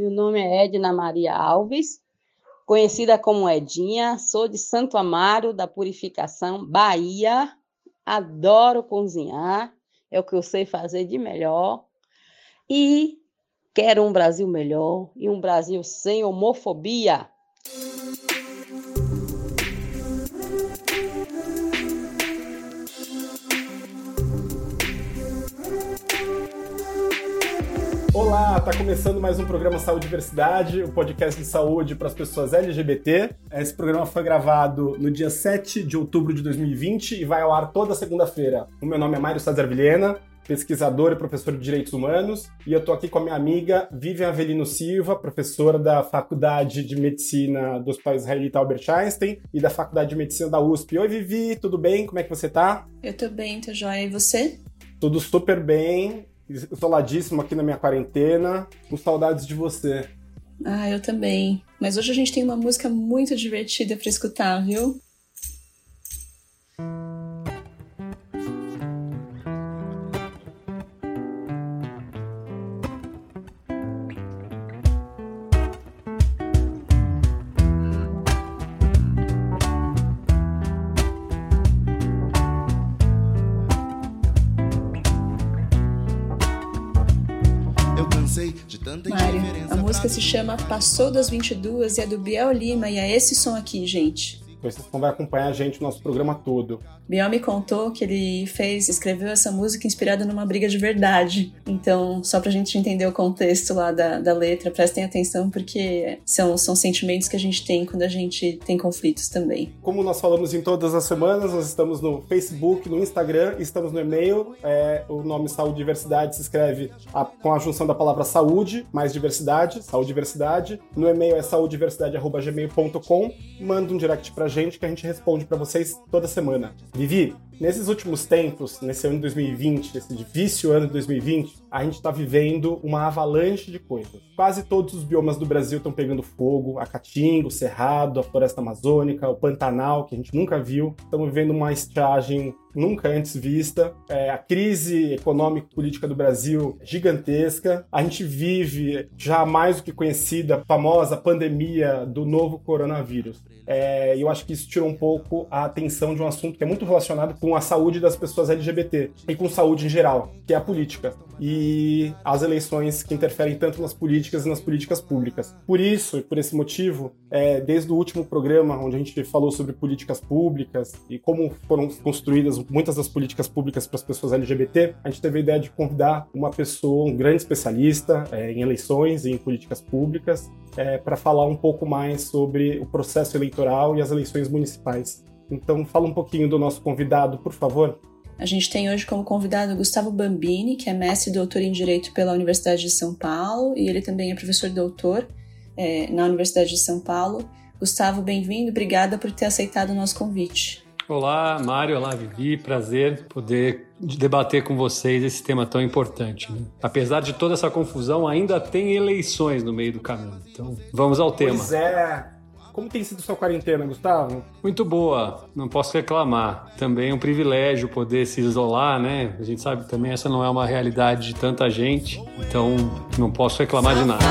Meu nome é Edna Maria Alves, conhecida como Edinha, sou de Santo Amaro da Purificação, Bahia. Adoro cozinhar, é o que eu sei fazer de melhor. E quero um Brasil melhor e um Brasil sem homofobia. Olá, tá começando mais um programa Saúde e Diversidade, o um podcast de saúde para as pessoas LGBT. Esse programa foi gravado no dia 7 de outubro de 2020 e vai ao ar toda segunda-feira. O meu nome é Mário César Vilhena, pesquisador e professor de Direitos Humanos, e eu tô aqui com a minha amiga Vivian Avelino Silva, professora da Faculdade de Medicina do Hospital Israelita Albert Einstein e da Faculdade de Medicina da USP. Oi, Vivi, tudo bem? Como é que você tá? Eu tô bem, tô joia. E você? Tudo super bem isoladíssimo aqui na minha quarentena, com saudades de você. Ah, eu também. Mas hoje a gente tem uma música muito divertida para escutar, viu? Mário, a música se chama Passou das 22 e é do Biel Lima e é esse som aqui, gente. Vocês vão acompanhar a gente no nosso programa todo. Biel me contou que ele fez, escreveu essa música inspirada numa briga de verdade. Então, só pra gente entender o contexto lá da, da letra, prestem atenção, porque são, são sentimentos que a gente tem quando a gente tem conflitos também. Como nós falamos em todas as semanas, nós estamos no Facebook, no Instagram, estamos no e-mail. É, o nome Saúde Diversidade se escreve a, com a junção da palavra saúde mais diversidade, saúde diversidade. No e-mail é saudediversidade.gmail.com. Manda um direct pra gente que a gente responde para vocês toda semana. Vivi, nesses últimos tempos, nesse ano de 2020, esse difícil ano de 2020, a gente está vivendo uma avalanche de coisas. Quase todos os biomas do Brasil estão pegando fogo, a Caatinga, o Cerrado, a Floresta Amazônica, o Pantanal, que a gente nunca viu. Estamos vivendo uma estiagem nunca antes vista. É, a crise econômica e política do Brasil é gigantesca. A gente vive já mais do que conhecida, a famosa pandemia do novo coronavírus. É, eu acho que isso tirou um pouco a atenção de um assunto que é muito relacionado com a saúde das pessoas LGBT e com saúde em geral, que é a política. E as eleições que interferem tanto nas políticas e nas políticas públicas. Por isso, e por esse motivo, é, desde o último programa, onde a gente falou sobre políticas públicas e como foram construídas muitas das políticas públicas para as pessoas LGBT, a gente teve a ideia de convidar uma pessoa, um grande especialista é, em eleições e em políticas públicas, é, para falar um pouco mais sobre o processo eleitoral e as eleições municipais. Então, fala um pouquinho do nosso convidado, por favor. A gente tem hoje como convidado Gustavo Bambini, que é mestre e doutor em Direito pela Universidade de São Paulo, e ele também é professor doutor é, na Universidade de São Paulo. Gustavo, bem-vindo, obrigada por ter aceitado o nosso convite. Olá, Mário. Olá, Vivi. Prazer poder debater com vocês esse tema tão importante. Né? Apesar de toda essa confusão, ainda tem eleições no meio do caminho. Então, vamos ao tema. Pois é. Como tem sido sua quarentena, Gustavo? Muito boa, não posso reclamar. Também é um privilégio poder se isolar, né? A gente sabe que também essa não é uma realidade de tanta gente, então não posso reclamar de nada.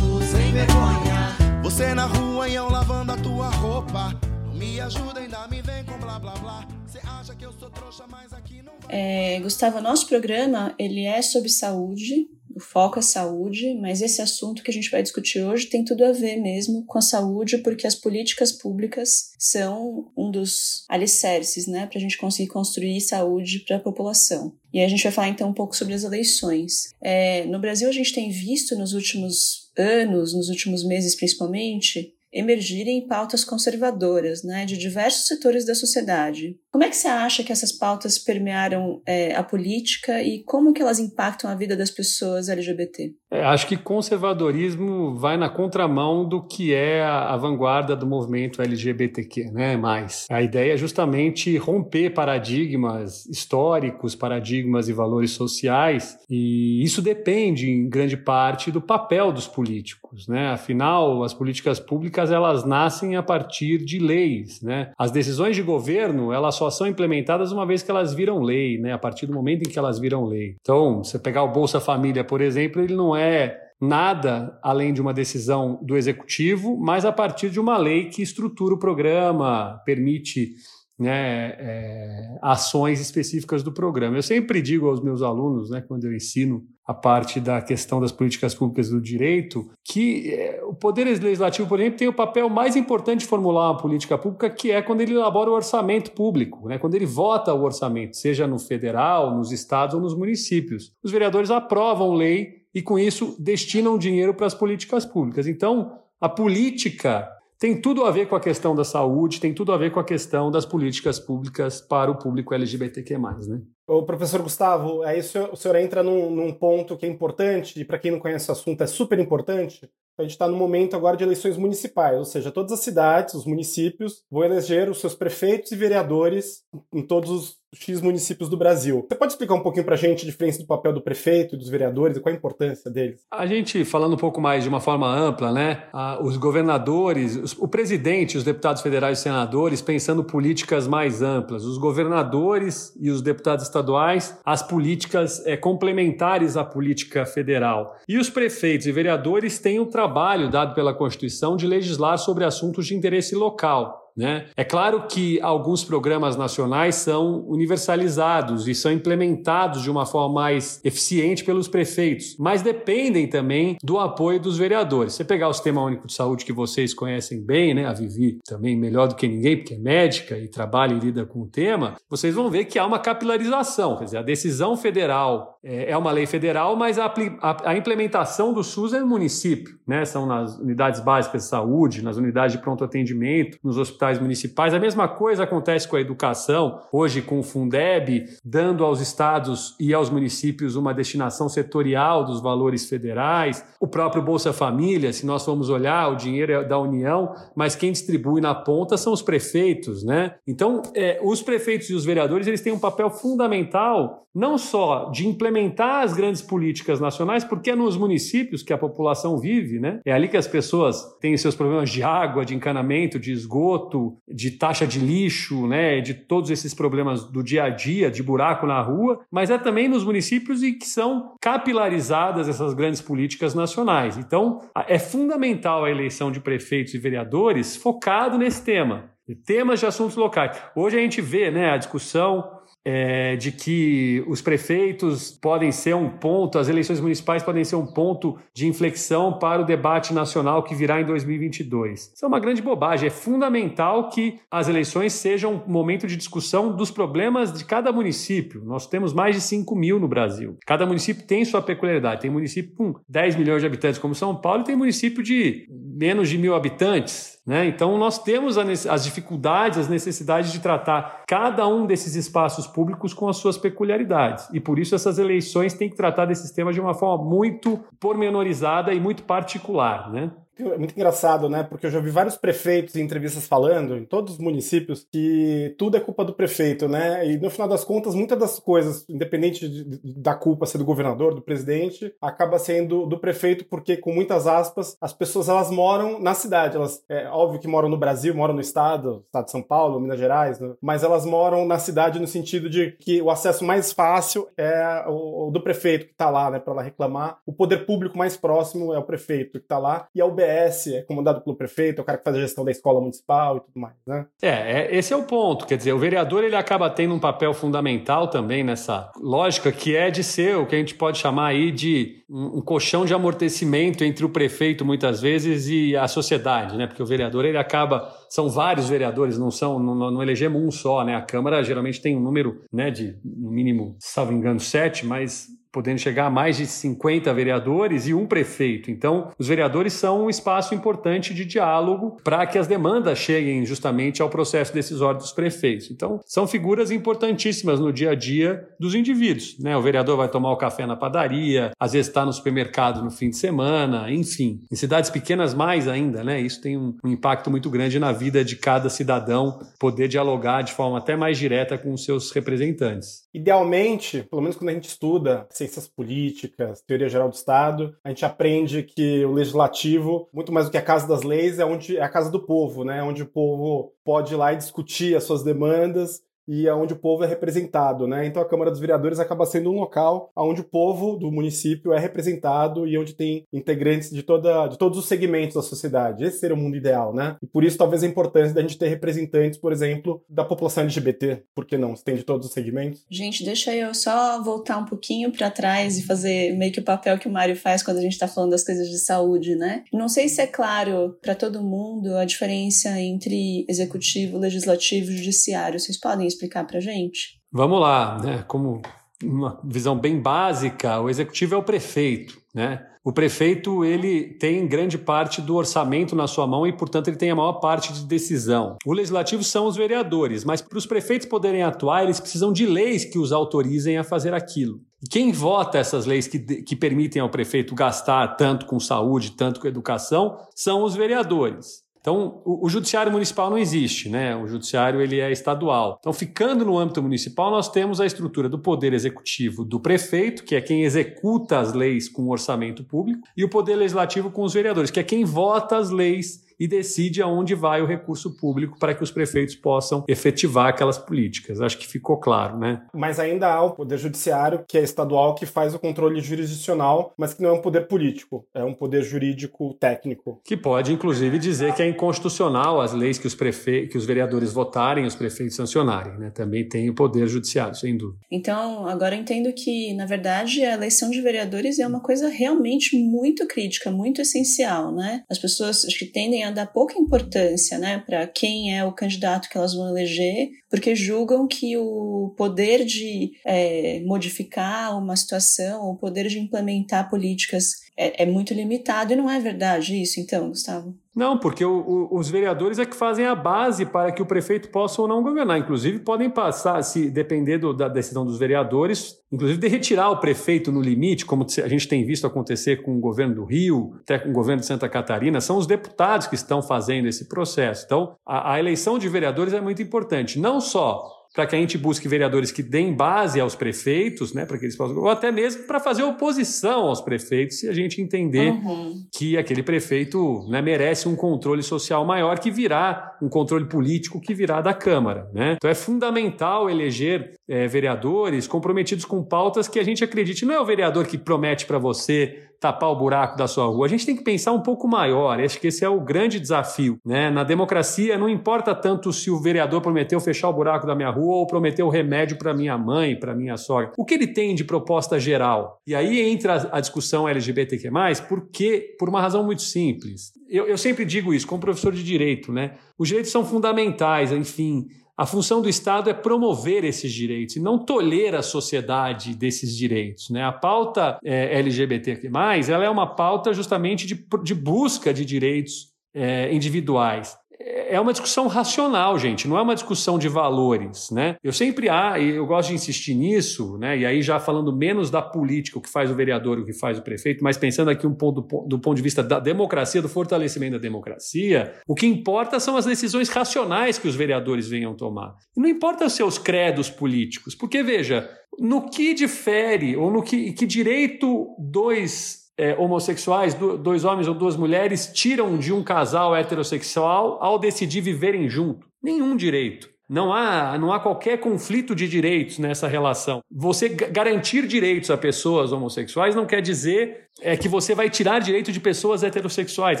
Sem vergonha, você na rua e eu lavando a tua roupa. Me ajuda, ainda me vem com blá blá blá. Você acha que eu sou trouxa, mas aqui não. É, Gustavo, nosso programa ele é sobre saúde, o foco é saúde, mas esse assunto que a gente vai discutir hoje tem tudo a ver mesmo com a saúde, porque as políticas públicas são um dos alicerces, né, para a gente conseguir construir saúde para a população. E a gente vai falar então um pouco sobre as eleições. É, no Brasil, a gente tem visto nos últimos anos, nos últimos meses principalmente, emergirem pautas conservadoras, né, de diversos setores da sociedade. Como é que você acha que essas pautas permearam é, a política e como que elas impactam a vida das pessoas LGBT? É, acho que conservadorismo vai na contramão do que é a, a, vanguarda do movimento LGBTQ, né? Mais a ideia é justamente romper paradigmas históricos, paradigmas e valores sociais, e isso depende em grande parte do papel dos políticos, né? Afinal, as políticas públicas elas nascem a partir de leis, né? As decisões de governo elas só são implementadas uma vez que elas viram lei, né? A partir do momento em que elas viram lei. Então, você pegar o Bolsa Família, por exemplo, ele não é nada além de uma decisão do executivo, mas a partir de uma lei que estrutura o programa, permite né, é, ações específicas do programa. Eu sempre digo aos meus alunos, né, quando eu ensino a parte da questão das políticas públicas do direito, que é, o Poder Legislativo, por exemplo, tem o papel mais importante de formular uma política pública, que é quando ele elabora o orçamento público, né, quando ele vota o orçamento, seja no federal, nos estados ou nos municípios. Os vereadores aprovam lei e, com isso, destinam dinheiro para as políticas públicas. Então, a política tem tudo a ver com a questão da saúde, tem tudo a ver com a questão das políticas públicas para o público LGBTQ+. Né? O professor Gustavo, aí o senhor, o senhor entra num, num, ponto que é importante, e para quem não conhece o assunto é super importante. A gente está no momento agora de eleições municipais, ou seja, todas as cidades, os municípios, vão eleger os seus prefeitos e vereadores em todos os X municípios do Brasil. Você pode explicar um pouquinho para a gente a diferença do papel do prefeito e dos vereadores e qual a importância deles? A gente, falando um pouco mais de uma forma ampla, né? os governadores, os, o presidente, os deputados federais e senadores, pensando políticas mais amplas. Os governadores e os deputados estaduais, as políticas é, complementares à política federal. E os prefeitos e vereadores têm o trabalho dado pela Constituição de legislar sobre assuntos de interesse local. Né? É claro que alguns programas nacionais são universalizados e são implementados de uma forma mais eficiente pelos prefeitos, mas dependem também do apoio dos vereadores. Você pegar o Sistema Único de Saúde que vocês conhecem bem, né? a Vivi também melhor do que ninguém, porque é médica e trabalha e lida com o tema, vocês vão ver que há uma capilarização, quer dizer, a decisão federal é, é uma lei federal, mas a, a, a implementação do SUS é no município, né? são nas unidades básicas de saúde, nas unidades de pronto atendimento, nos hospitais hospitais municipais. A mesma coisa acontece com a educação, hoje com o Fundeb, dando aos estados e aos municípios uma destinação setorial dos valores federais. O próprio Bolsa Família, se nós formos olhar, o dinheiro é da União, mas quem distribui na ponta são os prefeitos, né? Então, é, os prefeitos e os vereadores eles têm um papel fundamental não só de implementar as grandes políticas nacionais, porque é nos municípios que a população vive, né? É ali que as pessoas têm seus problemas de água, de encanamento, de esgoto, de taxa de lixo, né, de todos esses problemas do dia a dia, de buraco na rua, mas é também nos municípios e que são capilarizadas essas grandes políticas nacionais. Então, é fundamental a eleição de prefeitos e vereadores focado nesse tema, temas de assuntos locais. Hoje a gente vê, né, a discussão é, de que os prefeitos podem ser um ponto, as eleições municipais podem ser um ponto de inflexão para o debate nacional que virá em 2022. Isso é uma grande bobagem. É fundamental que as eleições sejam um momento de discussão dos problemas de cada município. Nós temos mais de 5 mil no Brasil. Cada município tem sua peculiaridade. Tem município com 10 milhões de habitantes, como São Paulo, e tem município de menos de mil habitantes. Né? Então, nós temos as dificuldades, as necessidades de tratar cada um desses espaços públicos com as suas peculiaridades. E por isso, essas eleições têm que tratar desses temas de uma forma muito pormenorizada e muito particular. Né? É muito engraçado, né? Porque eu já vi vários prefeitos em entrevistas falando, em todos os municípios, que tudo é culpa do prefeito, né? E no final das contas, muitas das coisas, independente de, da culpa ser do governador, do presidente, acaba sendo do prefeito, porque, com muitas aspas, as pessoas elas moram na cidade. Elas, é óbvio que moram no Brasil, moram no estado, estado de São Paulo, Minas Gerais, né? mas elas moram na cidade no sentido de que o acesso mais fácil é o, o do prefeito que está lá, né? Para lá reclamar. O poder público mais próximo é o prefeito que está lá. E a É comandado pelo prefeito, é o cara que faz a gestão da escola municipal e tudo mais, né? É, é, esse é o ponto. Quer dizer, o vereador ele acaba tendo um papel fundamental também nessa lógica que é de ser o que a gente pode chamar aí de um, um colchão de amortecimento entre o prefeito muitas vezes e a sociedade, né? Porque o vereador ele acaba são vários vereadores, não são, não, não elegemos um só, né? A Câmara geralmente tem um número, né, de no mínimo, salvo engano, sete, mas podendo chegar a mais de 50 vereadores e um prefeito. Então, os vereadores são um espaço importante de diálogo para que as demandas cheguem justamente ao processo decisório dos prefeitos. Então, são figuras importantíssimas no dia a dia dos indivíduos. Né? O vereador vai tomar o café na padaria, às vezes está no supermercado no fim de semana, enfim. Em cidades pequenas, mais ainda, né? Isso tem um, impacto muito grande na vida de cada cidadão, poder dialogar de forma até mais direta com os seus representantes. Idealmente, pelo menos quando a gente estuda ciências políticas, teoria geral do Estado, a gente aprende que o legislativo, muito mais do que a casa das leis, é onde é a casa do povo, né? Onde o povo pode ir lá e discutir as suas demandas e onde o povo é representado, né? Então a Câmara dos Vereadores acaba sendo um local onde o povo do município é representado e onde tem integrantes de, toda, de todos os segmentos da sociedade. Esse seria o mundo ideal, né? E por isso talvez a importância da gente ter representantes, por exemplo, da população LGBT. Por que não? Tem de todos os segmentos. Gente, deixa eu só voltar um pouquinho para trás e fazer meio que o papel que o Mário faz quando a gente está falando das coisas de saúde, né? Não sei se é claro para todo mundo a diferença entre executivo, legislativo e judiciário. Vocês podem explicar para gente? Vamos lá, né? Como uma visão bem básica, o executivo é o prefeito, né? O prefeito ele tem grande parte do orçamento na sua mão e, portanto, ele tem a maior parte de decisão. O legislativo são os vereadores, mas para os prefeitos poderem atuar, eles precisam de leis que os autorizem a fazer aquilo. Quem vota essas leis que, que permitem ao prefeito gastar tanto com saúde, tanto com educação, são os vereadores. Então, o, o, judiciário municipal não existe, né? O judiciário ele é estadual. Então, ficando no âmbito municipal, nós temos a estrutura do poder executivo do prefeito, que é quem executa as leis com o orçamento público, e o poder legislativo com os vereadores, que é quem vota as leis e decide aonde vai o recurso público para que os prefeitos possam efetivar aquelas políticas. Acho que ficou claro, né? Mas ainda há o poder judiciário, que é estadual, que faz o controle jurisdicional, mas que não é um poder político, é um poder jurídico técnico. Que pode, inclusive, dizer que é inconstitucional as leis que os, prefe... que os vereadores votarem e os prefeitos sancionarem, né? Também tem o poder judiciário, sem dúvida. Então, agora eu entendo que, na verdade, a eleição de vereadores é uma coisa realmente muito crítica, muito essencial, né? As pessoas acho que tendem a dar pouca importância né, para quem é o candidato que elas vão eleger, porque julgam que o poder de é, modificar uma situação, o poder de implementar políticas é, é, muito limitado e não é verdade isso, então, Gustavo? Não, porque o, o, os vereadores é que fazem a base para que o prefeito possa ou não governar. Inclusive, podem passar, se depender do, da decisão dos vereadores, inclusive de retirar o prefeito no limite, como a gente tem visto acontecer com o governo do Rio, até com o governo de Santa Catarina, são os deputados que estão fazendo esse processo. Então, a, a eleição de vereadores é muito importante, não só para que a gente busque vereadores que deem base aos prefeitos, né, para que eles possam, ou até mesmo para fazer oposição aos prefeitos, se a gente entender uhum. que aquele prefeito né, merece um controle social maior que virá, um controle político que virá da Câmara. Né? Então é fundamental eleger é, vereadores comprometidos com pautas que a gente acredite. Não é o vereador que promete para você tapar o buraco da sua rua. A gente tem que pensar um pouco maior. Acho que esse é o grande desafio. Né? Na democracia, não importa tanto se o vereador prometeu fechar o buraco da minha rua ou prometeu remédio para minha mãe, para minha sogra. O que ele tem de proposta geral? E aí entra a discussão LGBTQ+, porque, por uma razão muito simples. Eu, eu sempre digo isso, como professor de direito, né? Os direitos são fundamentais, enfim, a função do Estado é promover esses direitos e não tolher a sociedade desses direitos. Né? A pauta é, LGBTQ+, ela é uma pauta justamente de, de busca de direitos é, individuais é uma discussão racional, gente, não é uma discussão de valores, né? Eu sempre e eu gosto de insistir nisso, né? E aí já falando menos da política, o que faz o vereador, o que faz o prefeito, mas pensando aqui um ponto, do ponto de vista da democracia, do fortalecimento da democracia, o que importa são as decisões racionais que os vereadores venham tomar. Não importa os seus credos políticos, porque veja, no que difere ou no que, que direito dois é, homossexuais, dois homens ou duas mulheres, tiram de um casal heterossexual ao decidir viverem junto? Nenhum direito. Não há, não há qualquer conflito de direitos nessa relação. Você garantir direitos a pessoas homossexuais não quer dizer é que você vai tirar direito de pessoas heterossexuais.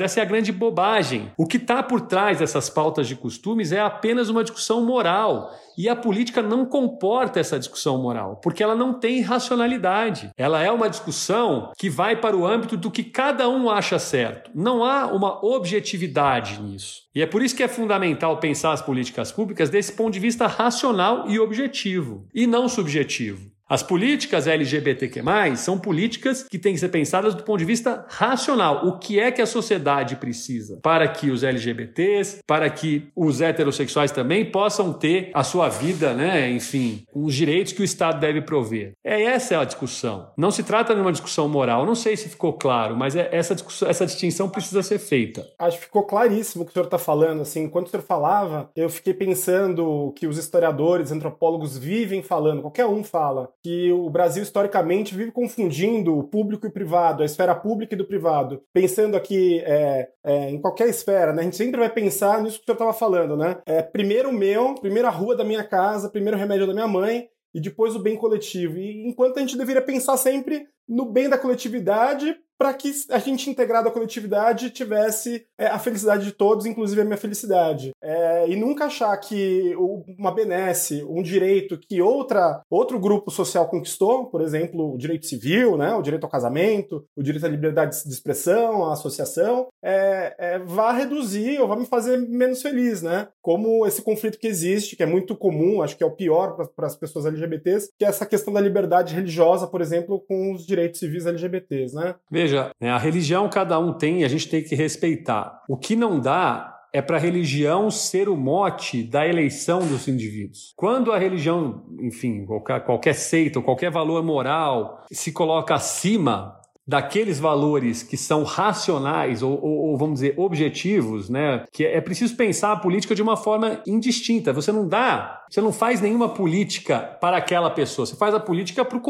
Essa é a grande bobagem. O que está por trás dessas pautas de costumes é apenas uma discussão moral. E a política não comporta essa discussão moral, porque ela não tem racionalidade. Ela é uma discussão que vai para o âmbito do que cada um acha certo. Não há uma objetividade nisso. E é por isso que é fundamental pensar as políticas públicas desse ponto de vista racional e objetivo, e não subjetivo. As políticas LGBTQ+, são políticas que têm que ser pensadas do ponto de vista racional. O que é que a sociedade precisa para que os LGBTs, para que os heterossexuais também possam ter a sua vida, né, enfim, os direitos que o Estado deve prover. É essa a discussão. Não se trata de uma discussão moral. Não sei se ficou claro, mas é essa, essa distinção precisa ser feita. Acho que ficou claríssimo o que o senhor está falando. Assim, enquanto o senhor falava, eu fiquei pensando que os historiadores, antropólogos vivem falando, qualquer um fala, que o Brasil historicamente vive confundindo o público e o privado, a esfera pública e do privado. Pensando aqui é, é, em qualquer esfera, né? A gente sempre vai pensar nisso que senhor estava falando, né? É, primeiro o meu, primeiro a rua da minha casa, primeiro o remédio da minha mãe, e depois o bem coletivo. E enquanto a gente deveria pensar sempre no bem da coletividade para que a gente integrado à coletividade tivesse é, a felicidade de todos, inclusive a minha felicidade. É, e nunca achar que uma benesse, um direito que outra, outro grupo social conquistou, por exemplo, o direito civil, né, o direito ao casamento, o direito à liberdade de expressão, à associação, é, é, vá reduzir ou vá me fazer menos feliz, né? Como esse conflito que existe, que é muito comum, acho que é o pior para as pessoas LGBTs, que é essa questão da liberdade religiosa, por exemplo, com os direitos civis LGBTs, né? Veja, né, a religião cada um tem e a gente tem que respeitar. O que não dá é para a religião ser o mote da eleição dos indivíduos. Quando a religião, enfim, qualquer, qualquer seita qualquer valor moral se coloca acima daqueles valores que são racionais ou, ou, ou, vamos dizer objetivos, né? Que é preciso pensar a política de uma forma indistinta. Você não dá, você não faz nenhuma política para aquela pessoa. Você faz a política para o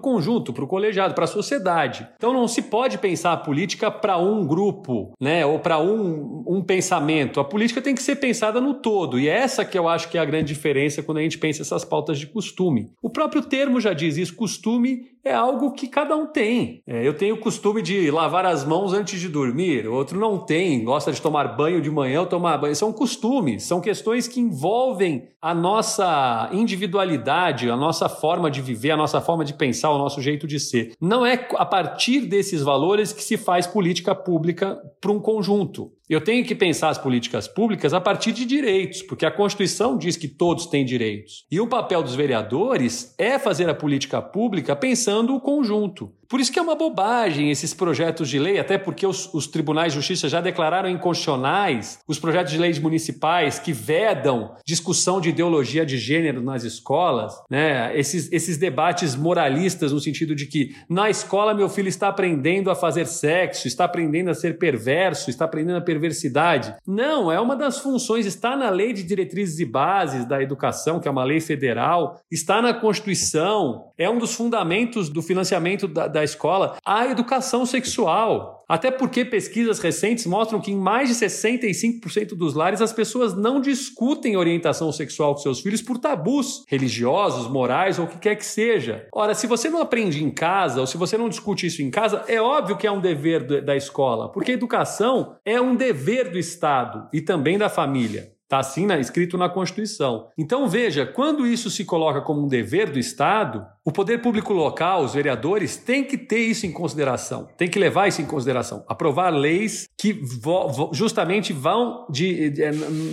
conjunto, para o colegiado, para a sociedade. Então não se pode pensar a política para um grupo, né? Ou para um, um pensamento. A política tem que ser pensada no todo. E é essa que eu acho que é a grande diferença quando a gente pensa essas pautas de costume. O próprio termo já diz isso. Costume é algo que cada um tem. É, eu tenho o costume de lavar as mãos antes de dormir, o outro não tem, gosta de tomar banho de manhã ou tomar banho. São costumes, são questões que envolvem a nossa individualidade, a nossa forma de viver, a nossa forma de pensar, o nosso jeito de ser. Não é a partir desses valores que se faz política pública para um conjunto. Eu tenho que pensar as políticas públicas a partir de direitos, porque a Constituição diz que todos têm direitos. E o papel dos vereadores é fazer a política pública pensando o conjunto. Por isso que é uma bobagem esses projetos de lei, até porque os, os, tribunais de justiça já declararam inconstitucionais os projetos de leis municipais que vedam discussão de ideologia de gênero nas escolas, né? Esses, esses debates moralistas no sentido de que na escola meu filho está aprendendo a fazer sexo, está aprendendo a ser perverso, está aprendendo a perversidade. Não, é uma das funções, está na lei de diretrizes e bases da educação, que é uma lei federal, está na Constituição, é um dos fundamentos do financiamento da da escola a educação sexual. Até porque pesquisas recentes mostram que em mais de 65% dos lares as pessoas não discutem orientação sexual com seus filhos por tabus religiosos, morais ou o que quer que seja. Ora, se você não aprende em casa ou se você não discute isso em casa, é óbvio que é um dever da escola, porque educação é um dever do Estado e também da família. Está assim né, escrito na Constituição. Então veja, quando isso se coloca como um dever do Estado, o poder público local, os vereadores, tem que ter isso em consideração, tem que levar isso em consideração, aprovar leis que justamente vão de, de,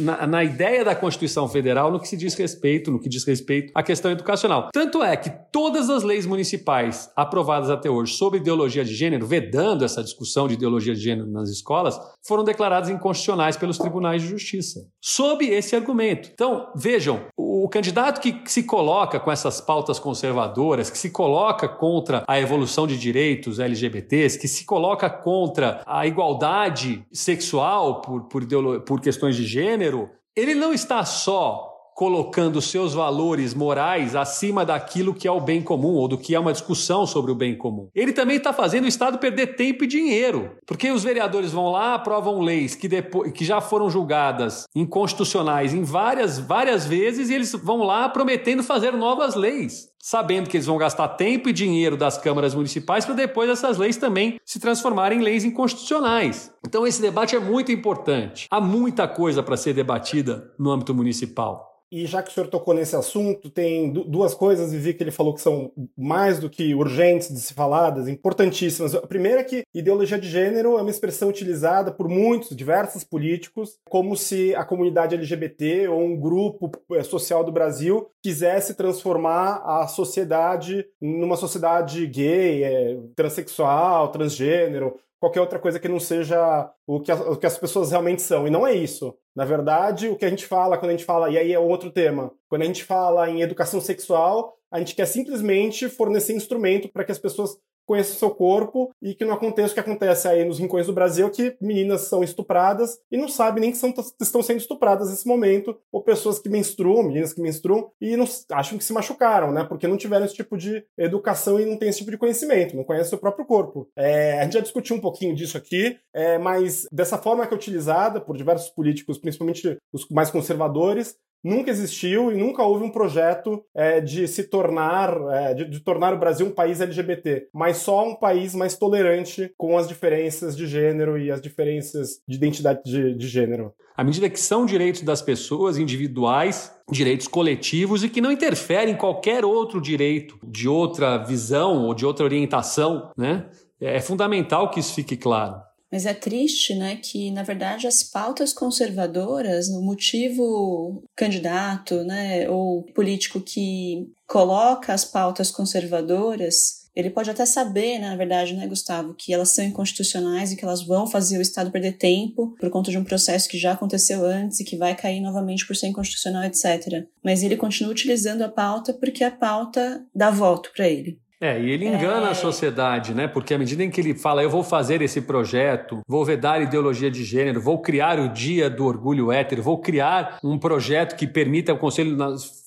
na, na, ideia da Constituição Federal no que se diz respeito, no que diz respeito à questão educacional. Tanto é que todas as leis municipais aprovadas até hoje sobre ideologia de gênero, vedando essa discussão de ideologia de gênero nas escolas, foram declaradas inconstitucionais pelos tribunais de justiça sob esse argumento. Então, vejam, o candidato que se coloca com essas pautas conservadoras, que se coloca contra a evolução de direitos LGBTs, que se coloca contra a igualdade sexual por, por, por questões de gênero, ele não está só colocando seus valores morais acima daquilo que é o bem comum ou do que é uma discussão sobre o bem comum. Ele também está fazendo o Estado perder tempo e dinheiro, porque os vereadores vão lá, aprovam leis que, depois, que já foram julgadas inconstitucionais em várias, várias vezes e eles vão lá prometendo fazer novas leis sabendo que eles vão gastar tempo e dinheiro das câmaras municipais para depois essas leis também se transformarem em leis inconstitucionais. Então esse debate é muito importante. Há muita coisa para ser debatida no âmbito municipal. E já que o senhor tocou nesse assunto, tem duas coisas, Vivi, que ele falou que são mais do que urgentes de se faladas, importantíssimas. A primeira é que ideologia de gênero é uma expressão utilizada por muitos, diversos políticos, como se a comunidade LGBT ou um grupo eh, social do Brasil quisesse transformar a sociedade numa sociedade gay, é, transexual, transgênero, qualquer outra coisa que não seja o que, o que as pessoas realmente são. E não é isso. Na verdade, o que a gente fala quando a gente fala, e aí é outro tema, quando a gente fala em educação sexual, a gente quer simplesmente fornecer instrumento para que as pessoas conheça o seu corpo e que não aconteça o que acontece aí nos rincões do Brasil, que meninas são estupradas e não sabem nem que são, estão sendo estupradas nesse momento, ou pessoas que menstruam, meninas que menstruam, e não, acham que se machucaram, né? Porque não tiveram esse tipo de educação e não tem esse tipo de conhecimento, não conhecem o seu próprio corpo. É, a gente já discutiu um pouquinho disso aqui, é, mas dessa forma que é utilizada por diversos políticos, principalmente os mais conservadores, nunca existiu e nunca houve um projeto é, de se tornar, é, de, de, tornar o Brasil um país LGBT, mas só um país mais tolerante com as diferenças de gênero e as diferenças de identidade de, de gênero. À medida que são direitos das pessoas individuais, direitos coletivos e que não interferem em qualquer outro direito de outra visão ou de outra orientação, né? É fundamental que isso fique claro. Mas é triste, né, que na verdade as pautas conservadoras, o motivo candidato, né, ou político que coloca as pautas conservadoras, ele pode até saber, né, na verdade, né, Gustavo, que elas são inconstitucionais e que elas vão fazer o Estado perder tempo por conta de um processo que já aconteceu antes e que vai cair novamente por ser inconstitucional, etc. Mas ele continua utilizando a pauta porque a pauta dá voto para ele. É, e ele engana é... a sociedade, né? Porque à medida em que ele fala, eu vou fazer esse projeto, vou vedar ideologia de gênero, vou criar o Dia do Orgulho Hétero, vou criar um projeto que permita o Conselho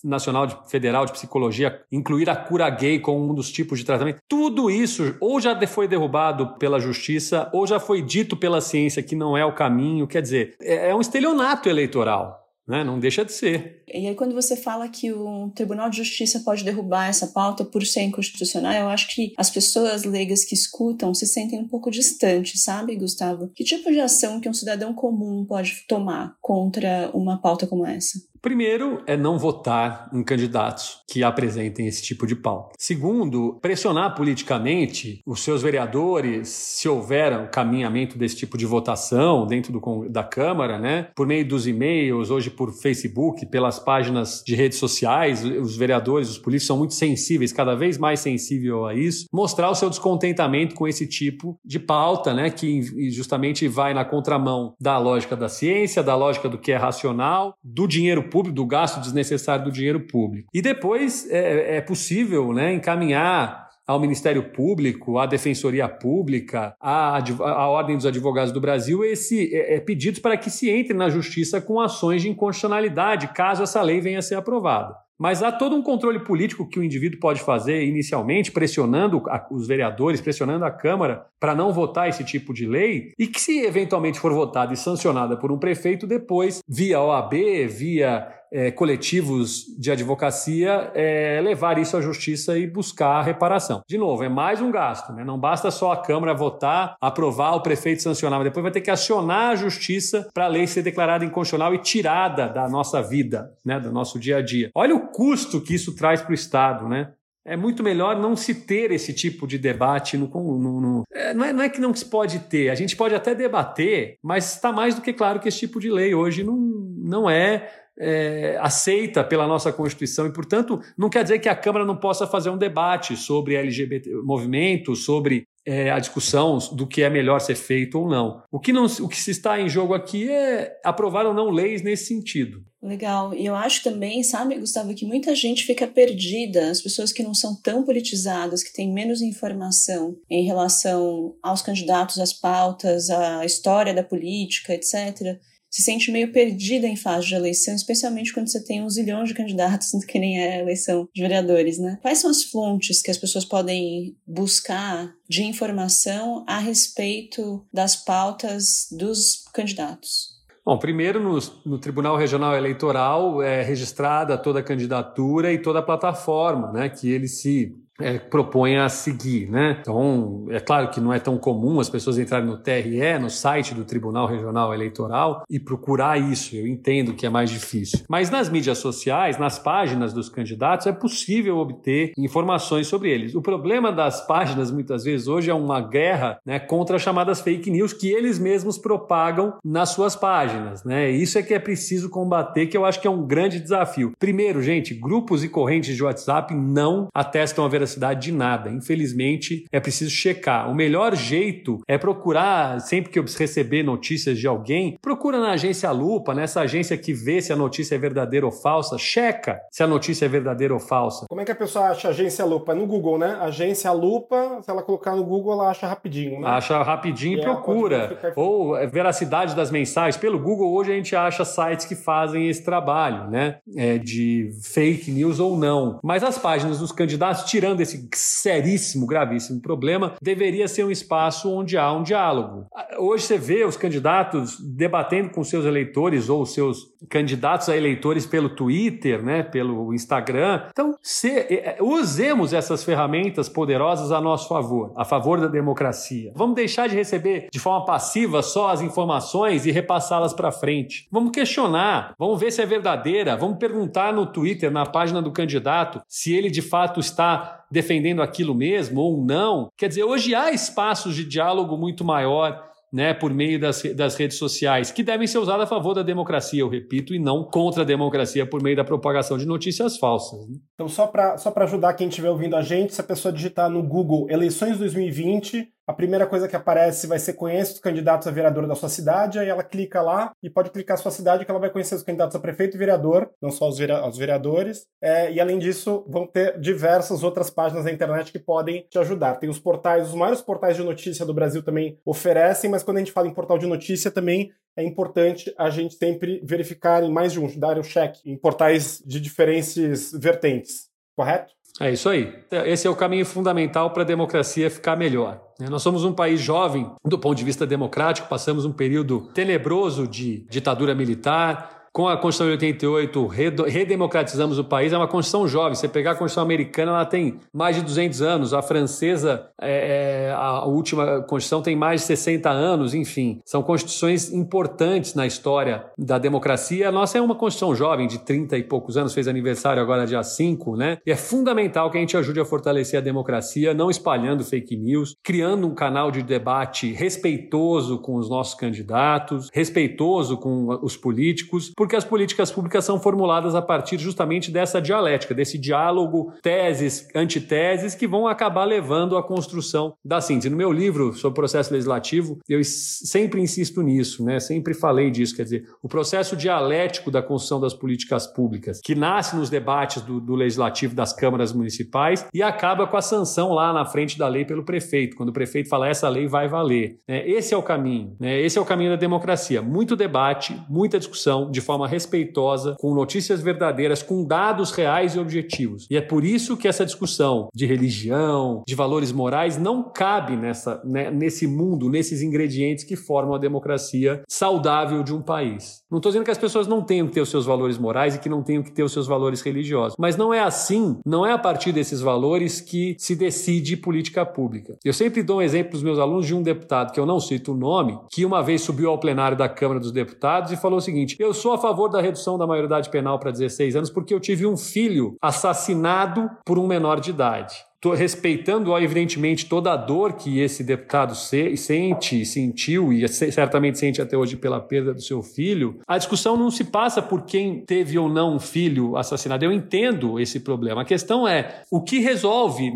Nacional Federal de Psicologia incluir a cura gay como um dos tipos de tratamento. Tudo isso ou já foi derrubado pela justiça, ou já foi dito pela ciência que não é o caminho. Quer dizer, é, é um estelionato eleitoral. Né? Não deixa de ser. E aí, quando você fala que o Tribunal de Justiça pode derrubar essa pauta por ser inconstitucional, eu acho que as pessoas leigas que escutam se sentem um pouco distantes, sabe, Gustavo? Que tipo de ação que um cidadão comum pode tomar contra uma pauta como essa? Primeiro, é não votar em candidatos que apresentem esse tipo de pauta. Segundo, pressionar politicamente os seus vereadores, se houver um caminhamento desse tipo de votação dentro do, da Câmara, né? Por meio dos e-mails, hoje por Facebook, pelas páginas de redes sociais, os vereadores, os políticos são muito sensíveis, cada vez mais sensíveis a isso. Mostrar o seu descontentamento com esse tipo de pauta, né? Que justamente vai na contramão da lógica da ciência, da lógica do que é racional, do dinheiro público público, do gasto desnecessário do dinheiro público. E depois é, é possível né, encaminhar ao Ministério Público, à Defensoria Pública, à, à Ordem dos Advogados do Brasil, esse é, é, pedidos para que se entre na Justiça com ações de inconstitucionalidade, caso essa lei venha a ser aprovada. Mas há todo um controle político que o indivíduo pode fazer inicialmente, pressionando os vereadores, pressionando a Câmara para não votar esse tipo de lei, e que, se eventualmente for votada e sancionada por um prefeito, depois, via OAB, via é, coletivos de advocacia, é, levar isso à justiça e buscar a reparação. De novo, é mais um gasto, né? não basta só a Câmara votar, aprovar, o prefeito sancionar, mas depois vai ter que acionar a justiça para a lei ser declarada inconstitucional e tirada da nossa vida, né? do nosso dia a dia. Olha o custo que isso traz para o Estado, né? É muito melhor não se ter esse tipo de debate. No, no, no é, não, é, não, é, que não se pode ter, a gente pode até debater, mas está mais do que claro que esse tipo de lei hoje não, não é, é, aceita pela nossa Constituição e, portanto, não quer dizer que a Câmara não possa fazer um debate sobre LGBT movimento, sobre é, a discussão do que é melhor ser feito ou não. O que, não, o que se está em jogo aqui é aprovar ou não leis nesse sentido. Legal. E eu acho também, sabe, Gustavo, que muita gente fica perdida, as pessoas que não são tão politizadas, que têm menos informação em relação aos candidatos, às pautas, à história da política, etc se sente meio perdida em fase de eleição, especialmente quando você tem um zilhão de candidatos, que nem é a eleição de vereadores, né? Quais são as fontes que as pessoas podem buscar de informação a respeito das pautas dos candidatos? Bom, primeiro no, no, Tribunal Regional Eleitoral é registrada toda a candidatura e toda a plataforma, né, que ele se é, propõe a seguir, né? Então, é claro que não é tão comum as pessoas entrarem no TRE, no site do Tribunal Regional Eleitoral e procurar isso. Eu entendo que é mais difícil. Mas nas mídias sociais, nas páginas dos candidatos, é possível obter informações sobre eles. O problema das páginas, muitas vezes, hoje é uma guerra né, contra as chamadas fake news que eles mesmos propagam nas suas páginas, né? Isso é que é preciso combater, que eu acho que é um grande desafio. Primeiro, gente, grupos e correntes de WhatsApp não atestam a veracidade veracidade de nada. Infelizmente, é preciso checar. O melhor jeito é procurar, sempre que eu receber notícias de alguém, procura na agência Lupa, nessa agência que vê se a notícia é verdadeira ou falsa, checa se a notícia é verdadeira ou falsa. Como é que a pessoa acha agência Lupa? No Google, né? Agência Lupa, se ela colocar no Google, ela acha rapidinho, né? Acha rapidinho e, e procura. Ou é, veracidade das mensagens. Pelo Google, hoje a gente acha sites que fazem esse trabalho, né? É, de fake news ou não. Mas as páginas dos candidatos, tirando esse seríssimo, gravíssimo problema, deveria ser um espaço onde há um diálogo. Hoje você vê os candidatos debatendo com seus eleitores ou seus candidatos a eleitores pelo Twitter, né, pelo Instagram. Então, se, é, é, usemos essas ferramentas poderosas a nosso favor, a favor da democracia. Vamos deixar de receber de forma passiva só as informações e repassá-las para frente. Vamos questionar, vamos ver se é verdadeira, vamos perguntar no Twitter, na página do candidato, se ele de fato está defendendo aquilo mesmo ou não. Quer dizer, hoje há espaços de diálogo muito maior né, por meio das, das redes sociais, que devem ser usadas a favor da democracia, eu repito, e não contra a democracia por meio da propagação de notícias falsas. Né? Então, só para só ajudar quem estiver ouvindo a gente, se a pessoa digitar no Google eleições 2020, a primeira coisa que aparece vai ser conheça os candidatos a vereador da sua cidade, aí ela clica lá e pode clicar a sua cidade que ela vai conhecer os candidatos a prefeito e vereador, não só os, os vereadores. É, e além disso, vão ter diversas outras páginas na internet que podem te ajudar. Tem os portais, os maiores portais de notícia do Brasil também oferecem, mas quando a gente fala em portal de notícia também é importante a gente sempre verificar em mais de um, dar o um check em portais de diferentes vertentes, correto? É isso aí. Esse é o caminho fundamental para a democracia ficar melhor. Né? Nós somos um país jovem do ponto de vista democrático, passamos um período tenebroso de ditadura militar, com a Constituição de 88, redemocratizamos o país. É uma Constituição jovem. Você pegar a Constituição americana, ela tem mais de 200 anos. A francesa, é, é, a última Constituição, tem mais de 60 anos. Enfim, são constituições importantes na história da democracia. A nossa é uma Constituição jovem, de 30 e poucos anos, fez aniversário agora dia 5, né? E é fundamental que a gente ajude a fortalecer a democracia, não espalhando fake news, criando um canal de debate respeitoso com os nossos candidatos, respeitoso com os políticos, porque as políticas públicas são formuladas a partir justamente dessa dialética, desse diálogo, teses, antiteses, que vão acabar levando à construção da síntese. No meu livro sobre processo legislativo, eu sempre insisto nisso, né? sempre falei disso, quer dizer, o processo dialético da construção das políticas públicas, que nasce nos debates do, do legislativo das câmaras municipais e acaba com a sanção lá na frente da lei pelo prefeito, quando o prefeito fala essa lei vai valer. Né? Esse é o caminho, né? esse é o caminho da democracia. Muito debate, muita discussão, de forma respeitosa, com notícias verdadeiras, com dados reais e objetivos. E é por isso que essa discussão de religião, de valores morais, não cabe nessa, né, nesse mundo, nesses ingredientes que formam a democracia saudável de um país. Não estou dizendo que as pessoas não tenham que ter os seus valores morais e que não tenham que ter os seus valores religiosos, mas não é assim, não é a partir desses valores que se decide política pública. Eu sempre dou um exemplo para os meus alunos de um deputado, que eu não cito o nome, que uma vez subiu ao plenário da Câmara dos Deputados e falou o seguinte: Eu sou a favor da redução da maioridade penal para 16 anos porque eu tive um filho assassinado por um menor de idade respeitando, evidentemente, toda a dor que esse deputado se, sente, sentiu e certamente sente até hoje pela perda do seu filho, a discussão não se passa por quem teve ou não um filho assassinado. Eu entendo esse problema. A questão é o que resolve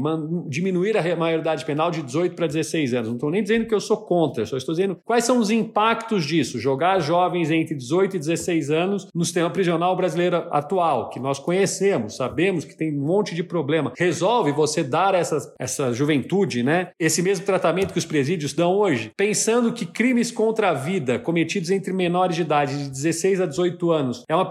diminuir a maioridade penal de 18 para 16 anos. Não estou nem dizendo que eu sou contra, só estou dizendo quais são os impactos disso. Jogar jovens entre 18 e 16 anos no sistema prisional brasileiro atual, que nós conhecemos, sabemos que tem um monte de problema. Resolve você dar essa, juventude, né, esse mesmo tratamento que os presídios dão hoje, pensando que crimes contra a vida cometidos entre menores de idade de 16 a 18 anos é, uma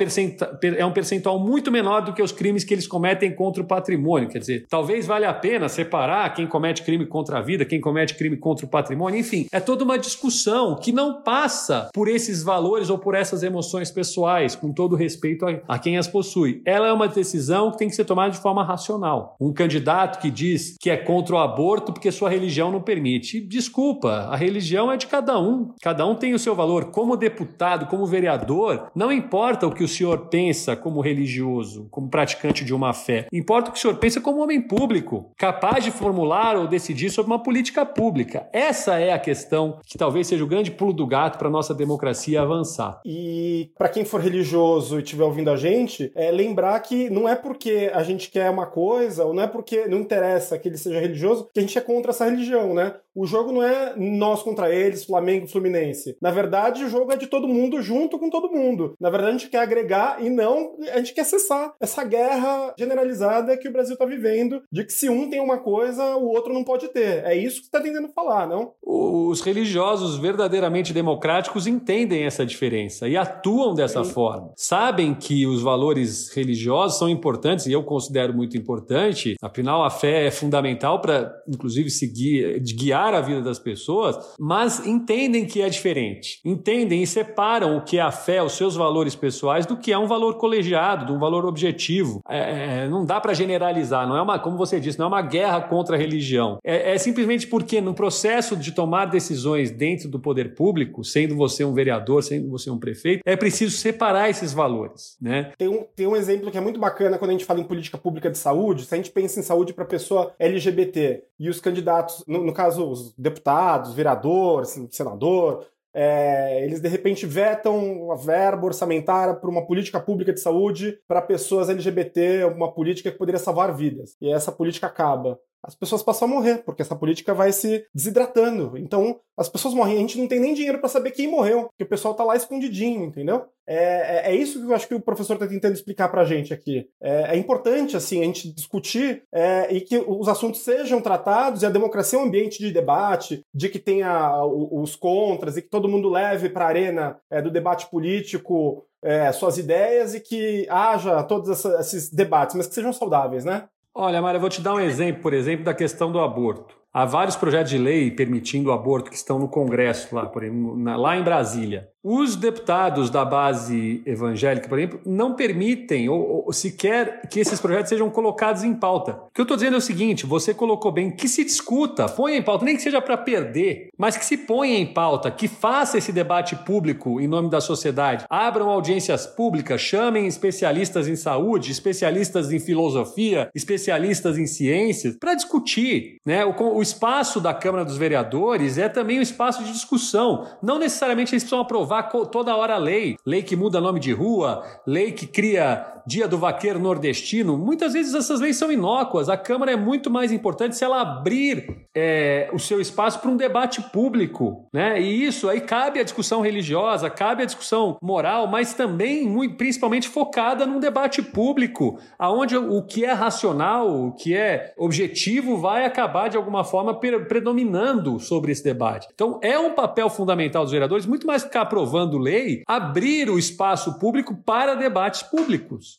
é um percentual muito menor do que os crimes que eles cometem contra o patrimônio. Quer dizer, talvez valha a pena separar quem comete crime contra a vida, quem comete crime contra o patrimônio, enfim, é toda uma discussão que não passa por esses valores ou por essas emoções pessoais, com todo respeito a, a quem as possui. Ela é uma decisão que tem que ser tomada de forma racional. Um candidato que diz que é contra o aborto porque sua religião não permite. Desculpa, a religião é de cada um. Cada um tem o seu valor. Como deputado, como vereador, não importa o que o senhor pensa como religioso, como praticante de uma fé. Importa o que o senhor pensa como homem público, capaz de formular ou decidir sobre uma política pública. Essa é a questão que talvez seja o grande pulo do gato para nossa democracia avançar. E para quem for religioso e estiver ouvindo a gente, é lembrar que não é porque a gente quer uma coisa, ou não é porque não interessa interessa que ele seja religioso, que a gente é contra essa religião, né? O jogo não é nós contra eles, Flamengo, Fluminense. Na verdade, o jogo é de todo mundo junto com todo mundo. Na verdade, a gente quer agregar e não a gente quer cessar essa guerra generalizada que o Brasil está vivendo, de que se um tem uma coisa, o outro não pode ter. É isso que está tentando falar, não? Os religiosos verdadeiramente democráticos entendem essa diferença e atuam dessa Sim. forma. Sabem que os valores religiosos são importantes e eu considero muito importante. Afinal, a fé é fundamental para, inclusive, seguir, guiar a vida das pessoas, mas entendem que é diferente. Entendem e separam o que é a fé, os seus valores pessoais, do que é um valor colegiado, de um valor objetivo. É, é não dá para generalizar, não é uma, como você disse, não é uma guerra contra a religião. É, é simplesmente porque no processo de tomar decisões dentro do poder público, sendo você um vereador, sendo você um prefeito, é preciso separar esses valores, né? Tem um, tem um exemplo que é muito bacana quando a gente fala em política pública de saúde, se a gente pensa em saúde para pessoa LGBT e os candidatos, no, no caso os deputados, vereador, senador, é, eles de repente vetam a verba orçamentária para uma política pública de saúde para pessoas LGBT, uma política que poderia salvar vidas. E essa política acaba as pessoas passam a morrer, porque essa política vai se desidratando. Então, as pessoas morrem, a gente não tem nem dinheiro para saber quem morreu, porque o pessoal tá lá escondidinho, entendeu? É, é, é isso que eu acho que o professor está tentando explicar para a gente aqui. É, é, importante, assim, a gente discutir é, e que os assuntos sejam tratados e a democracia é um ambiente de debate, de que tenha os contras e que todo mundo leve para a arena é, do debate político é, suas ideias e que haja todos esses debates, mas que sejam saudáveis, né? Olha, Maria, eu vou te dar um exemplo, por exemplo, da questão do aborto. Há vários projetos de lei permitindo o aborto que estão no Congresso, lá, por exemplo, lá em Brasília. Os deputados da base evangélica, por exemplo, não permitem ou, ou, sequer que esses projetos sejam colocados em pauta. O que eu estou dizendo é o seguinte: você colocou bem, que se discuta, ponha em pauta, nem que seja para perder, mas que se ponha em pauta, que faça esse debate público em nome da sociedade, abram audiências públicas, chamem especialistas em saúde, especialistas em filosofia, especialistas em ciências, para discutir. Né? O, o espaço da Câmara dos Vereadores é também um espaço de discussão. Não necessariamente eles precisam aprovar aprovar toda hora lei. Lei que muda nome de rua, lei que cria Dia do Vaqueiro Nordestino. Muitas vezes essas leis são inócuas. A Câmara é muito mais importante se ela abrir é, o seu espaço para um debate público. Né? E isso aí cabe a discussão religiosa, cabe a discussão moral, mas também, muito, principalmente, focada num debate público, aonde o que é racional, o que é objetivo, vai acabar de alguma forma predominando sobre esse debate. Então, é um papel fundamental dos vereadores, muito mais ficar aprovando lei, abrir o espaço público para debates públicos.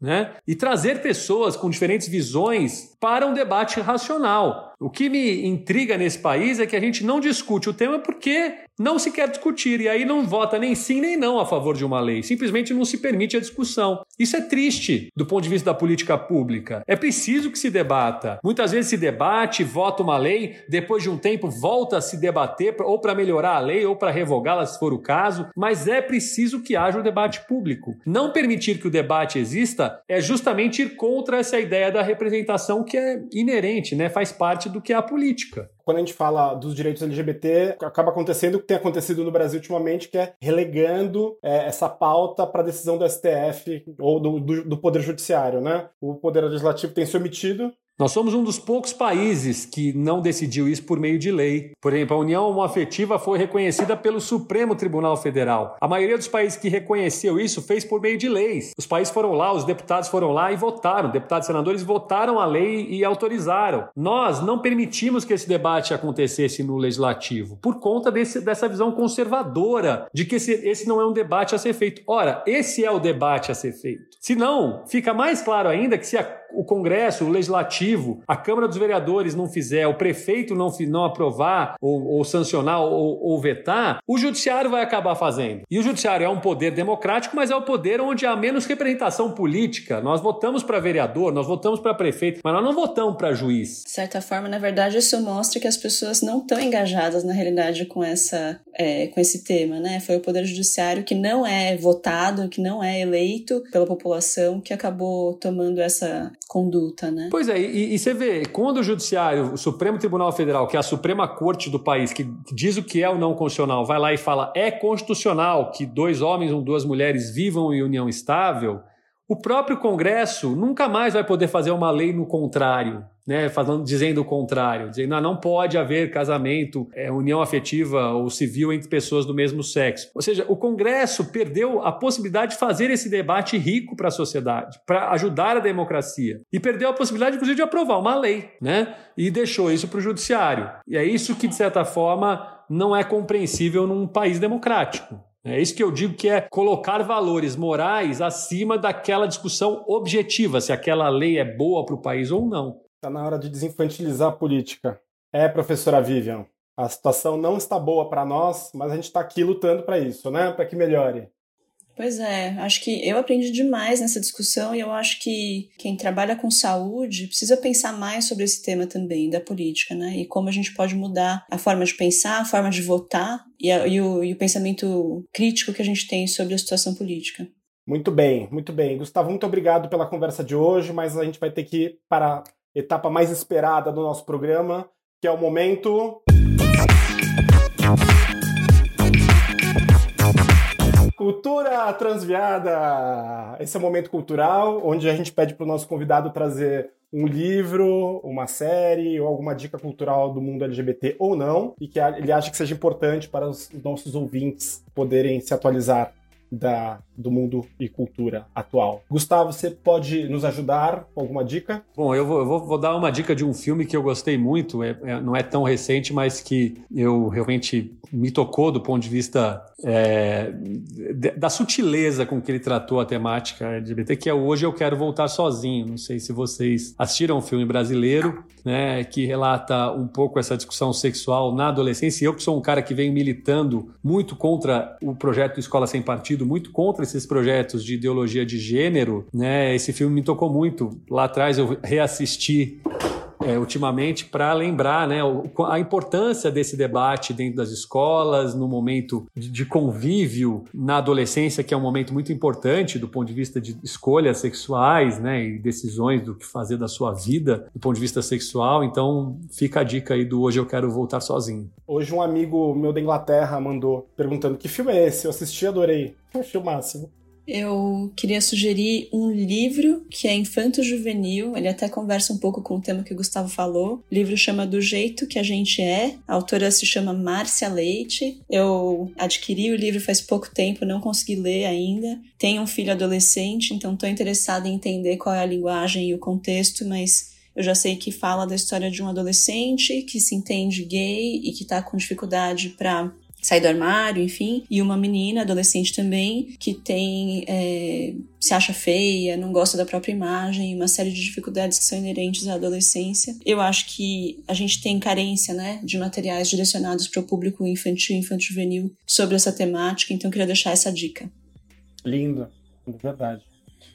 Né? E trazer pessoas com diferentes visões para um debate racional. O que me intriga nesse país é que a gente não discute o tema porque não se quer discutir e aí não vota nem sim nem não a favor de uma lei. Simplesmente não se permite a discussão. Isso é triste do ponto de vista da política pública. É preciso que se debata. Muitas vezes se debate, vota uma lei, depois de um tempo volta a se debater ou para melhorar a lei ou para revogá-la se for o caso, mas é preciso que haja um debate público. Não permitir que o debate exista é justamente ir contra essa ideia da representação que é inerente, né? faz parte do que é a política. Quando a gente fala dos direitos LGBT, acaba acontecendo o que tem acontecido no Brasil ultimamente, que é relegando é, essa pauta para decisão do STF ou do, do, do Poder Judiciário. Né? O Poder Legislativo tem se omitido nós somos um dos poucos países que não decidiu isso por meio de lei. Por exemplo, a união homoafetiva foi reconhecida pelo Supremo Tribunal Federal. A maioria dos países que reconheceu isso fez por meio de leis. Os países foram lá, os deputados foram lá e votaram. Deputados e senadores votaram a lei e autorizaram. Nós não permitimos que esse debate acontecesse no legislativo por conta desse, dessa visão conservadora de que esse, esse não é um debate a ser feito. Ora, esse é o debate a ser feito. Se não, fica mais claro ainda que se a o Congresso, o Legislativo, a Câmara dos Vereadores não fizer, o prefeito não, não aprovar ou, ou sancionar ou, ou, vetar, o Judiciário vai acabar fazendo. E o Judiciário é um poder democrático, mas é o poder onde há menos representação política. Nós votamos para vereador, nós votamos para prefeito, mas nós não votamos para juiz. De certa forma, na verdade, isso mostra que as pessoas não estão engajadas na realidade com, essa, é, com esse tema, né? Foi o Poder Judiciário que não é votado, que não é eleito pela população, que acabou tomando essa conduta, né? Pois é, e, e, você vê, quando o Judiciário, o Supremo Tribunal Federal, que é a Suprema Corte do país, que, diz o que é o não constitucional, vai lá e fala é constitucional que dois homens ou duas mulheres vivam em união estável, o próprio Congresso nunca mais vai poder fazer uma lei no contrário. Né, falando, dizendo o contrário, dizendo ah, não pode haver casamento, é, união afetiva ou civil entre pessoas do mesmo sexo. Ou seja, o Congresso perdeu a possibilidade de fazer esse debate rico para a sociedade, para ajudar a democracia. E perdeu a possibilidade, inclusive, de aprovar uma lei, né? E deixou isso para o judiciário. E é isso que, de certa forma, não é compreensível num país democrático. É isso que eu digo que é colocar valores morais acima daquela discussão objetiva, se aquela lei é boa para o país ou não. Está na hora de desinfantilizar a política. É, professora Vivian, a situação não está boa para nós, mas a gente está aqui lutando para isso, né? Para que melhore. Pois é, acho que eu aprendi demais nessa discussão e eu acho que quem trabalha com saúde precisa pensar mais sobre esse tema também, da política, né? E como a gente pode mudar a forma de pensar, a forma de votar e, a, e, o, e o pensamento crítico que a gente tem sobre a situação política. Muito bem, muito bem. Gustavo, muito obrigado pela conversa de hoje, mas a gente vai ter que ir para a etapa mais esperada do nosso programa, que é o momento. Cultura Transviada! Esse é o momento cultural onde a gente pede para o nosso convidado trazer um livro, uma série ou alguma dica cultural do mundo LGBT ou não, e que ele acha que seja importante para os nossos ouvintes poderem se atualizar da, do mundo e cultura atual. Gustavo, você pode nos ajudar com alguma dica? Bom, eu vou, eu vou, vou dar uma dica de um filme que eu gostei muito, é, é, não é tão recente, mas que eu realmente me tocou do ponto de vista é, da sutileza com que ele tratou a temática LGBT, que é Hoje Eu Quero Voltar Sozinho. Não sei se vocês assistiram um filme brasileiro, né, que relata um pouco essa discussão sexual na adolescência. Eu que sou um cara que vem militando muito contra o projeto Escola Sem Partido, muito contra esses projetos de ideologia de gênero, né, esse filme me tocou muito. Lá atrás eu reassisti é, ultimamente para lembrar né, a importância desse debate dentro das escolas, no momento de, convívio na adolescência, que é um momento muito importante do ponto de vista de escolhas sexuais né, e decisões do que fazer da sua vida do ponto de vista sexual. Então, fica a dica aí do Hoje Eu Quero Voltar Sozinho. Hoje, um amigo meu da Inglaterra mandou perguntando: que filme é esse? Eu assisti e adorei. Um filmássimo. Eu queria sugerir um livro que é infanto-juvenil, ele até conversa um pouco com o tema que o Gustavo falou. O livro chama Do Jeito Que a Gente É, a autora se chama Márcia Leite. Eu adquiri o livro faz pouco tempo, não consegui ler ainda. Tenho um filho adolescente, então estou interessada em entender qual é a linguagem e o contexto, mas eu já sei que fala da história de um adolescente que se entende gay e que está com dificuldade para sair do armário, enfim, e uma menina, adolescente também, que tem é, se acha feia, não gosta da própria imagem, uma série de dificuldades que são inerentes à adolescência. Eu acho que a gente tem carência, né, de materiais direcionados para o público infantil, infantil juvenil sobre essa temática, então eu queria deixar essa dica. Lindo, verdade.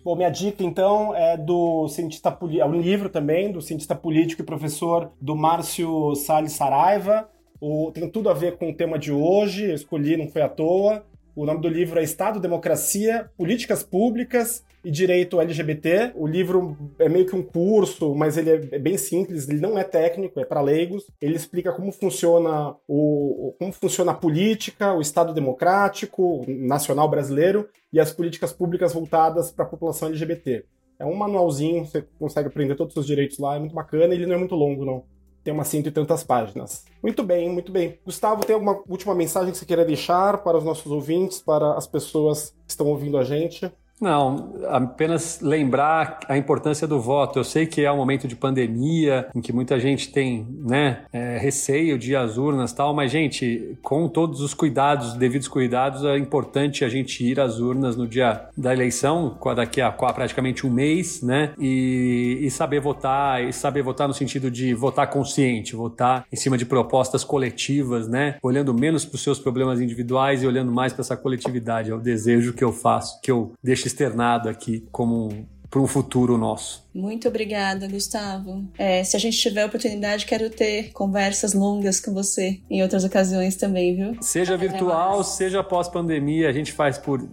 Bom, minha dica então é do cientista político, é um livro também do cientista político e professor do Márcio Salles Saraiva, o, tem tudo a ver com o tema de hoje, eu escolhi, não foi à toa. O nome do livro é Estado, Democracia, Políticas Públicas e Direito LGBT. O livro é meio que um curso, mas ele é bem simples, ele não é técnico, é para leigos. Ele explica como funciona o como funciona a política, o Estado democrático nacional brasileiro e as políticas públicas voltadas para a população LGBT. É um manualzinho, você consegue aprender todos os seus direitos lá, é muito bacana ele não é muito longo, não tem umas cento e tantas páginas. Muito bem, muito bem. Gustavo, tem alguma última mensagem que você queira deixar para os nossos ouvintes, para as pessoas que estão ouvindo a gente? Não, apenas lembrar a importância do voto. Eu sei que é um momento de pandemia, em que muita gente tem né, é, receio de ir às urnas tal, mas, gente, com todos os cuidados, devidos cuidados, é importante a gente ir às urnas no dia da eleição, daqui a praticamente um mês, né? E, e saber votar, e saber votar no sentido de votar consciente, votar em cima de propostas coletivas, né? Olhando menos para os seus problemas individuais e olhando mais para essa coletividade. É o desejo que eu faço, que eu deixo externado aqui como para um futuro nosso. Muito obrigada, Gustavo. É, se a gente tiver oportunidade, quero ter conversas longas com você em outras ocasiões também, viu? Seja virtual, seja pós-pandemia, a gente faz por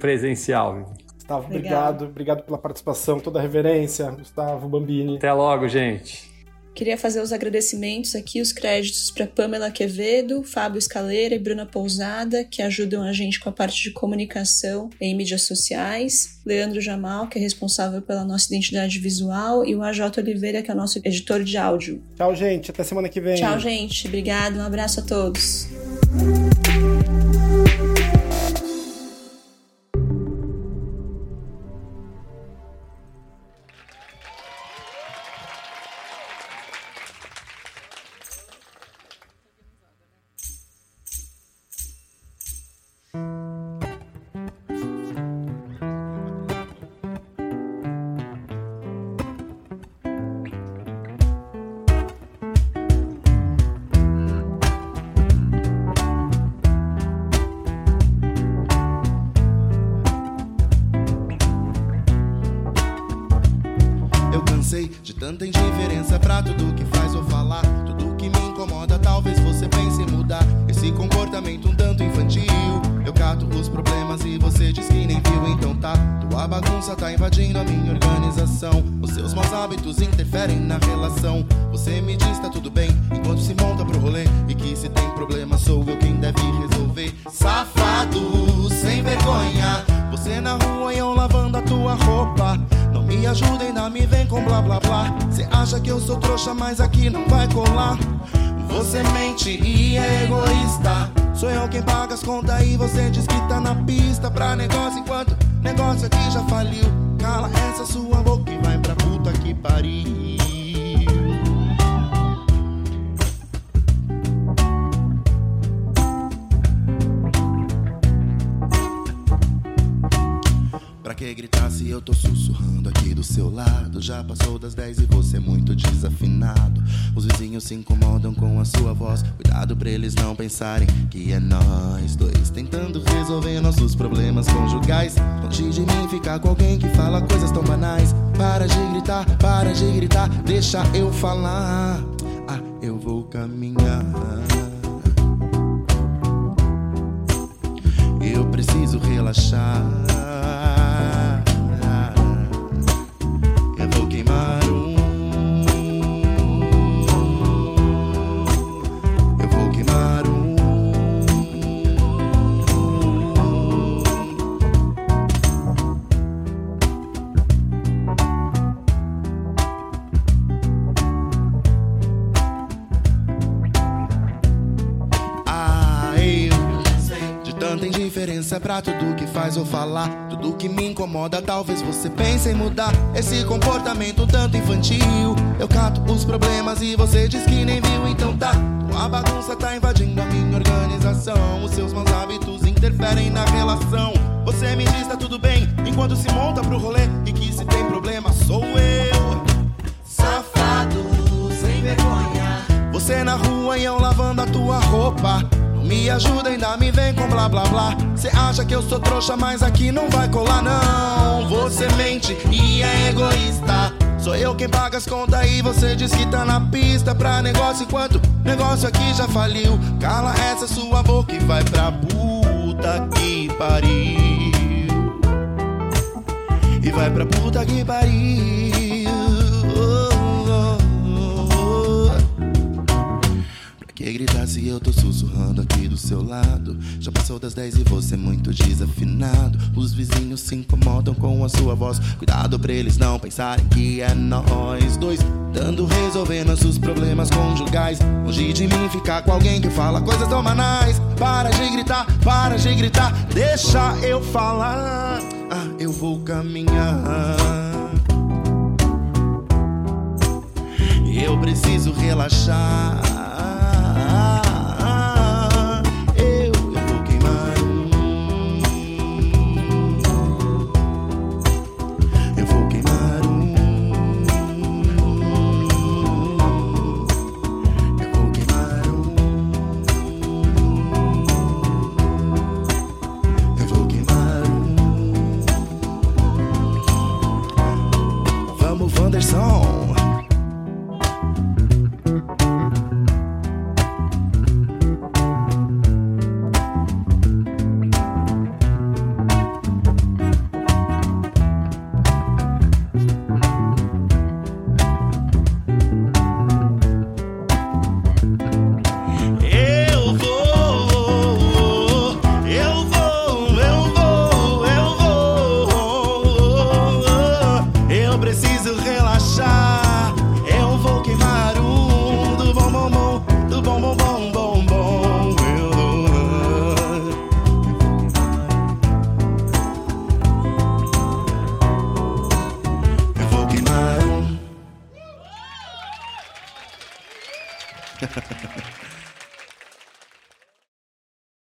presencial. Gustavo, obrigado. Obrigado pela participação, toda a reverência. Gustavo Bambini. Até logo, gente. Queria fazer os agradecimentos aqui, os créditos para Pamela Quevedo, Fábio Escaleira e Bruna Pousada, que ajudam a gente com a parte de comunicação em mídias sociais. Leandro Jamal, que é responsável pela nossa identidade visual, e o AJ Oliveira, que é o nosso editor de áudio. Tchau, gente. Até semana que vem. Tchau, gente. Obrigado. Um abraço a todos. ajuda, ainda me vem com blá blá blá. Você acha que eu sou trouxa, mas aqui não vai colar. Você mente e é egoísta. Sou eu quem paga as contas e você diz que tá na pista pra negócio enquanto negócio aqui já faliu. Cala essa sua boca e vai pra puta que pariu. Pra que gritar se eu tô sussurrando pensarem que é nós dois tentando resolver nossos problemas conjugais. Longe de mim ficar com alguém que fala coisas tão banais. Para de gritar, para de gritar, deixa eu falar. Ah, eu vou caminhar. Eu preciso relaxar. Pra tudo que faz ou falar. Tudo que me incomoda, talvez você pense em mudar. Esse comportamento tanto infantil. Eu cato os problemas e você diz que nem viu, então tá. Tua bagunça tá invadindo a minha organização. Os seus maus hábitos interferem na relação. Você me diz tá tudo bem, enquanto se monta pro rolê. E que se tem problema sou eu. Safado, sem vergonha. Você na rua e eu lavando a tua roupa. Me ajuda, ainda me vem com blá blá blá. Cê acha que eu sou trouxa, mas aqui não vai colar, não. Você mente e é egoísta. Sou eu quem paga as contas e você diz que tá na pista pra negócio enquanto negócio aqui já faliu. Cala essa sua boca e vai pra puta que pariu. E vai pra puta que pariu. Que gritar se eu tô sussurrando aqui do seu lado? Já passou das 10 e você é muito desafinado. Os vizinhos se incomodam com a sua voz. Cuidado pra eles não pensarem que é nós dois. Dando resolver nossos problemas conjugais. Longe de mim ficar com alguém que fala coisas tão banais. Para de gritar, para de gritar, deixa eu falar. Ah, eu vou caminhar. Eu preciso relaxar.